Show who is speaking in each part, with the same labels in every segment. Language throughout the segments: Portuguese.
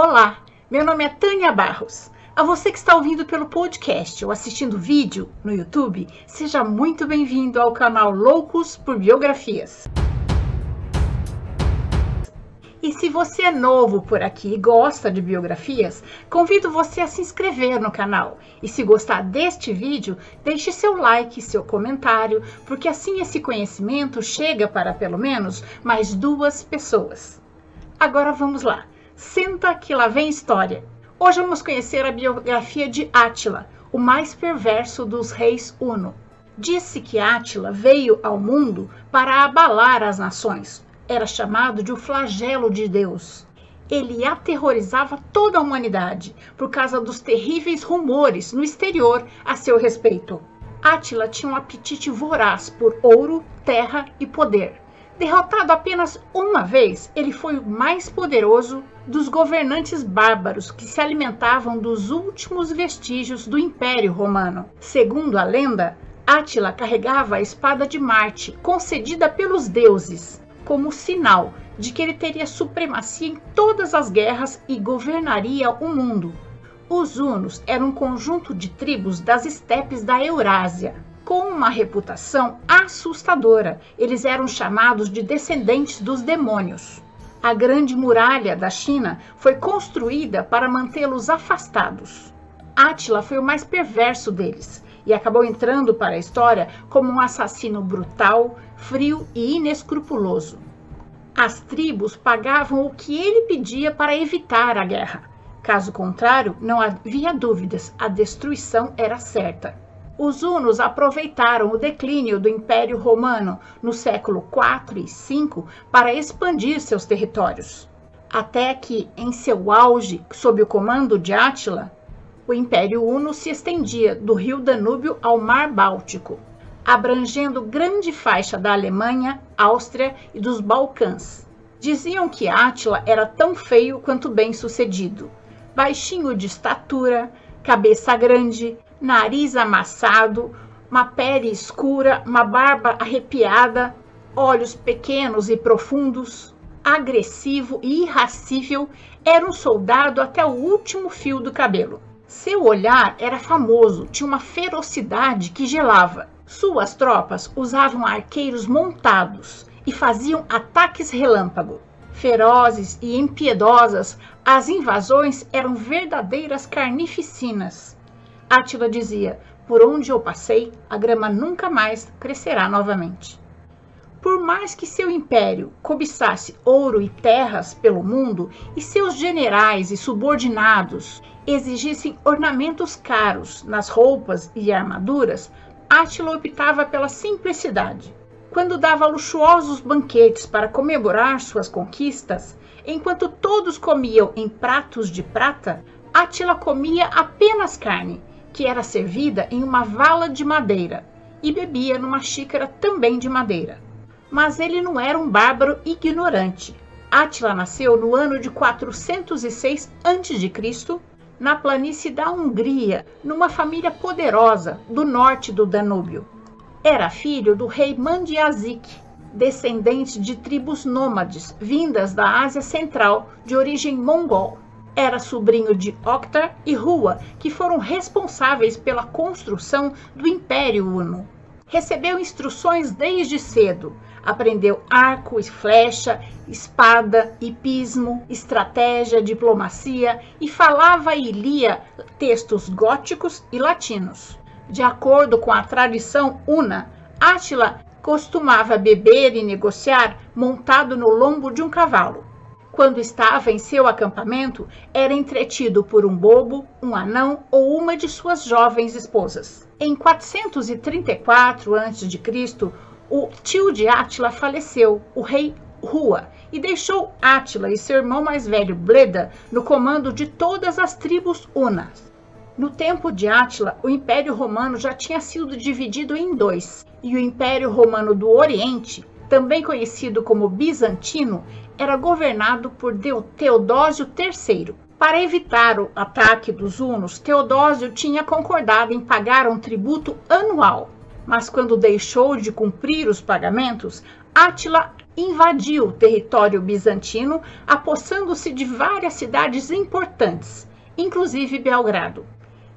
Speaker 1: Olá, meu nome é Tânia Barros. A você que está ouvindo pelo podcast ou assistindo vídeo no YouTube, seja muito bem-vindo ao canal Loucos por Biografias. E se você é novo por aqui e gosta de biografias, convido você a se inscrever no canal. E se gostar deste vídeo, deixe seu like, seu comentário, porque assim esse conhecimento chega para pelo menos mais duas pessoas. Agora vamos lá. Senta que lá vem história. Hoje vamos conhecer a biografia de Átila, o mais perverso dos reis Uno. Disse que Átila veio ao mundo para abalar as nações. Era chamado de o flagelo de Deus. Ele aterrorizava toda a humanidade por causa dos terríveis rumores no exterior a seu respeito. Átila tinha um apetite voraz por ouro, terra e poder. Derrotado apenas uma vez, ele foi o mais poderoso dos governantes bárbaros que se alimentavam dos últimos vestígios do Império Romano. Segundo a lenda, Átila carregava a espada de Marte, concedida pelos deuses, como sinal de que ele teria supremacia em todas as guerras e governaria o mundo. Os Hunos eram um conjunto de tribos das estepes da Eurásia, com uma reputação assustadora. Eles eram chamados de descendentes dos demônios. A Grande Muralha da China foi construída para mantê-los afastados. Átila foi o mais perverso deles e acabou entrando para a história como um assassino brutal, frio e inescrupuloso. As tribos pagavam o que ele pedia para evitar a guerra. Caso contrário, não havia dúvidas, a destruição era certa. Os hunos aproveitaram o declínio do Império Romano no século IV e V para expandir seus territórios. Até que, em seu auge, sob o comando de Átila, o Império Huno se estendia do rio Danúbio ao Mar Báltico, abrangendo grande faixa da Alemanha, Áustria e dos Balcãs. Diziam que Átila era tão feio quanto bem sucedido, baixinho de estatura, cabeça grande, nariz amassado, uma pele escura, uma barba arrepiada, olhos pequenos e profundos, agressivo e irracível, era um soldado até o último fio do cabelo. Seu olhar era famoso, tinha uma ferocidade que gelava. Suas tropas usavam arqueiros montados e faziam ataques relâmpago. Ferozes e impiedosas, as invasões eram verdadeiras carnificinas. Átila dizia: Por onde eu passei, a grama nunca mais crescerá novamente. Por mais que seu império cobiçasse ouro e terras pelo mundo e seus generais e subordinados exigissem ornamentos caros nas roupas e armaduras, Átila optava pela simplicidade. Quando dava luxuosos banquetes para comemorar suas conquistas, enquanto todos comiam em pratos de prata, Átila comia apenas carne que era servida em uma vala de madeira e bebia numa xícara também de madeira. Mas ele não era um bárbaro ignorante. Átila nasceu no ano de 406 a.C., na planície da Hungria, numa família poderosa do norte do Danúbio. Era filho do rei Mandiazik, descendente de tribos nômades vindas da Ásia Central de origem mongol era sobrinho de Octar e Rua, que foram responsáveis pela construção do Império Uno. Recebeu instruções desde cedo. Aprendeu arco e flecha, espada, hipismo, estratégia, diplomacia e falava e lia textos góticos e latinos. De acordo com a tradição una, Átila costumava beber e negociar montado no lombo de um cavalo quando estava em seu acampamento, era entretido por um bobo, um anão ou uma de suas jovens esposas. Em 434 a.C., o tio de Átila faleceu, o rei Rua, e deixou Átila e seu irmão mais velho Bleda no comando de todas as tribos unas. No tempo de Átila, o Império Romano já tinha sido dividido em dois, e o Império Romano do Oriente, também conhecido como Bizantino, era governado por Teodósio III. Para evitar o ataque dos hunos, Teodósio tinha concordado em pagar um tributo anual. Mas quando deixou de cumprir os pagamentos, Átila invadiu o território bizantino, apossando-se de várias cidades importantes, inclusive Belgrado,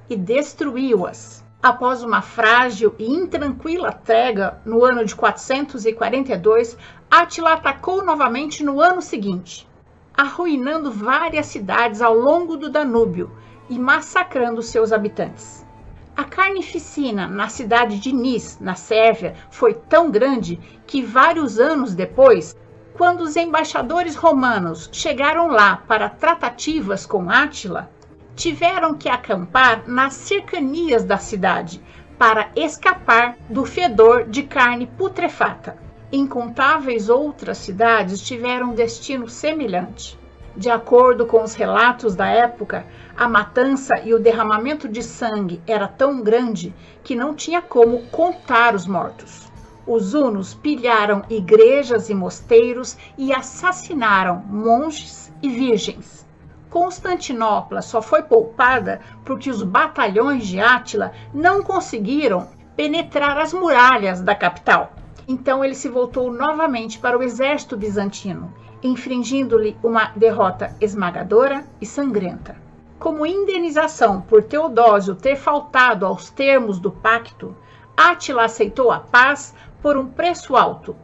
Speaker 1: e destruiu-as. Após uma frágil e intranquila trégua no ano de 442, Átila atacou novamente no ano seguinte, arruinando várias cidades ao longo do Danúbio e massacrando seus habitantes. A carnificina na cidade de Nis, na Sérvia, foi tão grande que vários anos depois, quando os embaixadores romanos chegaram lá para tratativas com Átila, tiveram que acampar nas cercanias da cidade para escapar do fedor de carne putrefata. Incontáveis outras cidades tiveram destino semelhante. De acordo com os relatos da época, a matança e o derramamento de sangue era tão grande que não tinha como contar os mortos. Os hunos pilharam igrejas e mosteiros e assassinaram monges e virgens. Constantinopla só foi poupada porque os batalhões de Átila não conseguiram penetrar as muralhas da capital. Então ele se voltou novamente para o exército bizantino, infringindo-lhe uma derrota esmagadora e sangrenta. Como indenização por Teodósio ter faltado aos termos do pacto, Átila aceitou a paz por um preço alto.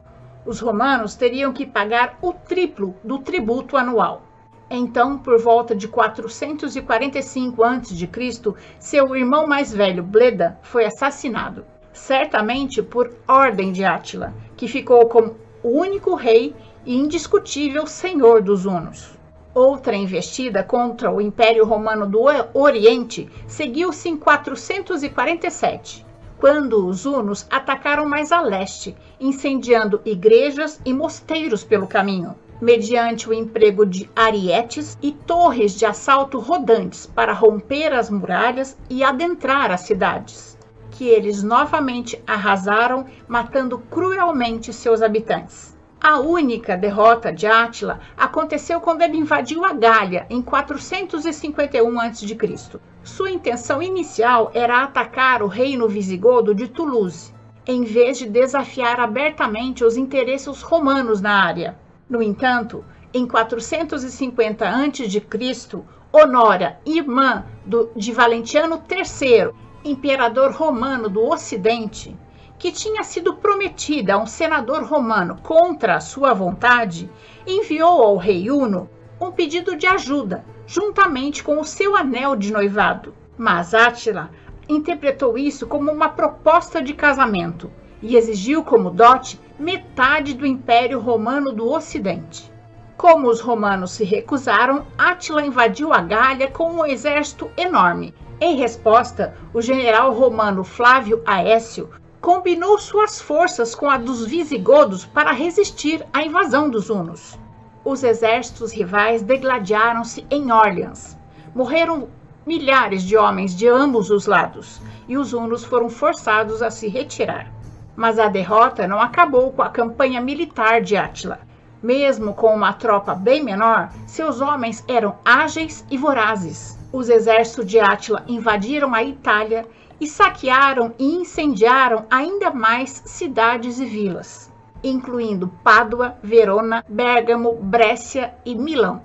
Speaker 1: Os romanos teriam que pagar o triplo do tributo anual. Então, por volta de 445 a.C., seu irmão mais velho, Bleda, foi assassinado certamente por ordem de Átila, que ficou como o único rei e indiscutível senhor dos hunos. Outra investida contra o Império Romano do Oriente seguiu-se em 447, quando os hunos atacaram mais a leste, incendiando igrejas e mosteiros pelo caminho, mediante o emprego de arietes e torres de assalto rodantes para romper as muralhas e adentrar as cidades que eles novamente arrasaram, matando cruelmente seus habitantes. A única derrota de Átila aconteceu quando ele invadiu a Gália em 451 a.C. Sua intenção inicial era atacar o reino visigodo de Toulouse, em vez de desafiar abertamente os interesses romanos na área. No entanto, em 450 a.C., Honora, irmã do, de Valentiano III, imperador romano do Ocidente, que tinha sido prometida a um senador romano contra sua vontade, enviou ao rei Uno um pedido de ajuda, juntamente com o seu anel de noivado. Mas Átila interpretou isso como uma proposta de casamento e exigiu como dote metade do Império Romano do Ocidente. Como os romanos se recusaram, Átila invadiu a Gália com um exército enorme em resposta, o general romano Flávio Aécio combinou suas forças com a dos visigodos para resistir à invasão dos hunos. Os exércitos rivais degladiaram-se em Orleans. Morreram milhares de homens de ambos os lados e os hunos foram forçados a se retirar. Mas a derrota não acabou com a campanha militar de Átila. Mesmo com uma tropa bem menor, seus homens eram ágeis e vorazes os exércitos de Átila invadiram a Itália e saquearam e incendiaram ainda mais cidades e vilas, incluindo Pádua, Verona, Bérgamo, Brécia e Milão.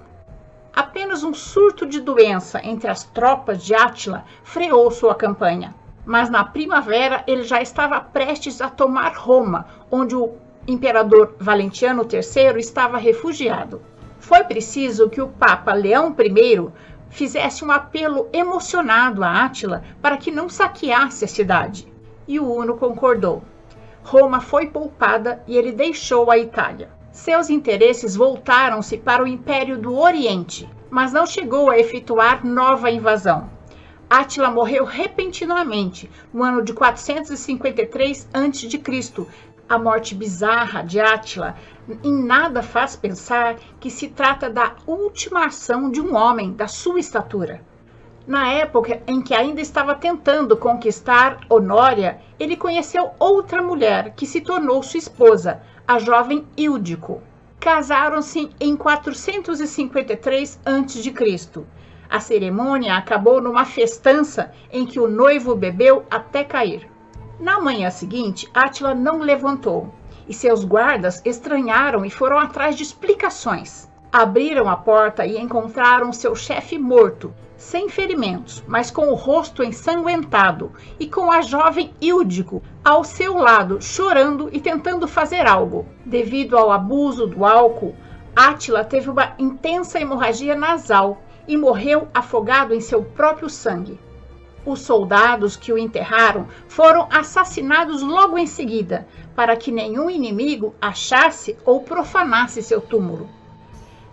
Speaker 1: Apenas um surto de doença entre as tropas de Átila freou sua campanha. Mas na primavera ele já estava prestes a tomar Roma, onde o imperador Valentiano III estava refugiado. Foi preciso que o Papa Leão I fizesse um apelo emocionado a Átila para que não saqueasse a cidade. E o Uno concordou. Roma foi poupada e ele deixou a Itália. Seus interesses voltaram-se para o Império do Oriente, mas não chegou a efetuar nova invasão. Átila morreu repentinamente no ano de 453 a.C., a morte bizarra de Átila em nada faz pensar que se trata da última ação de um homem da sua estatura. Na época em que ainda estava tentando conquistar Honória, ele conheceu outra mulher que se tornou sua esposa, a jovem Íudico. Casaram-se em 453 a.C. A cerimônia acabou numa festança em que o noivo bebeu até cair. Na manhã seguinte, Átila não levantou e seus guardas estranharam e foram atrás de explicações. Abriram a porta e encontraram seu chefe morto, sem ferimentos, mas com o rosto ensanguentado e com a jovem Íldico ao seu lado, chorando e tentando fazer algo. Devido ao abuso do álcool, Átila teve uma intensa hemorragia nasal e morreu afogado em seu próprio sangue. Os soldados que o enterraram foram assassinados logo em seguida, para que nenhum inimigo achasse ou profanasse seu túmulo.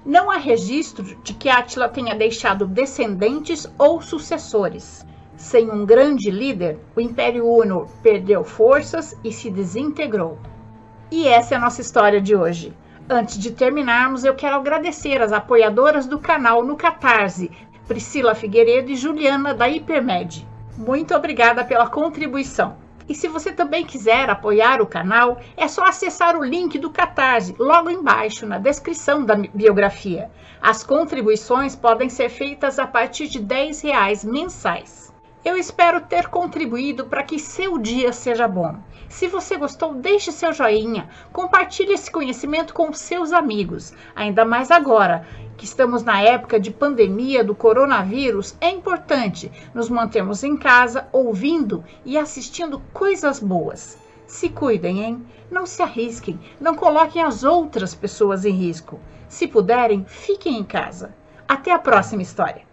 Speaker 1: Não há registro de que Átila tenha deixado descendentes ou sucessores. Sem um grande líder, o Império Uno perdeu forças e se desintegrou. E essa é a nossa história de hoje. Antes de terminarmos, eu quero agradecer as apoiadoras do canal no Catarse, Priscila Figueiredo e Juliana da Hipermed. Muito obrigada pela contribuição. E se você também quiser apoiar o canal, é só acessar o link do Catarse logo embaixo na descrição da biografia. As contribuições podem ser feitas a partir de R$ reais mensais. Eu espero ter contribuído para que seu dia seja bom. Se você gostou, deixe seu joinha, compartilhe esse conhecimento com seus amigos, ainda mais agora que estamos na época de pandemia do coronavírus, é importante nos mantermos em casa, ouvindo e assistindo coisas boas. Se cuidem, hein? Não se arrisquem, não coloquem as outras pessoas em risco. Se puderem, fiquem em casa. Até a próxima história.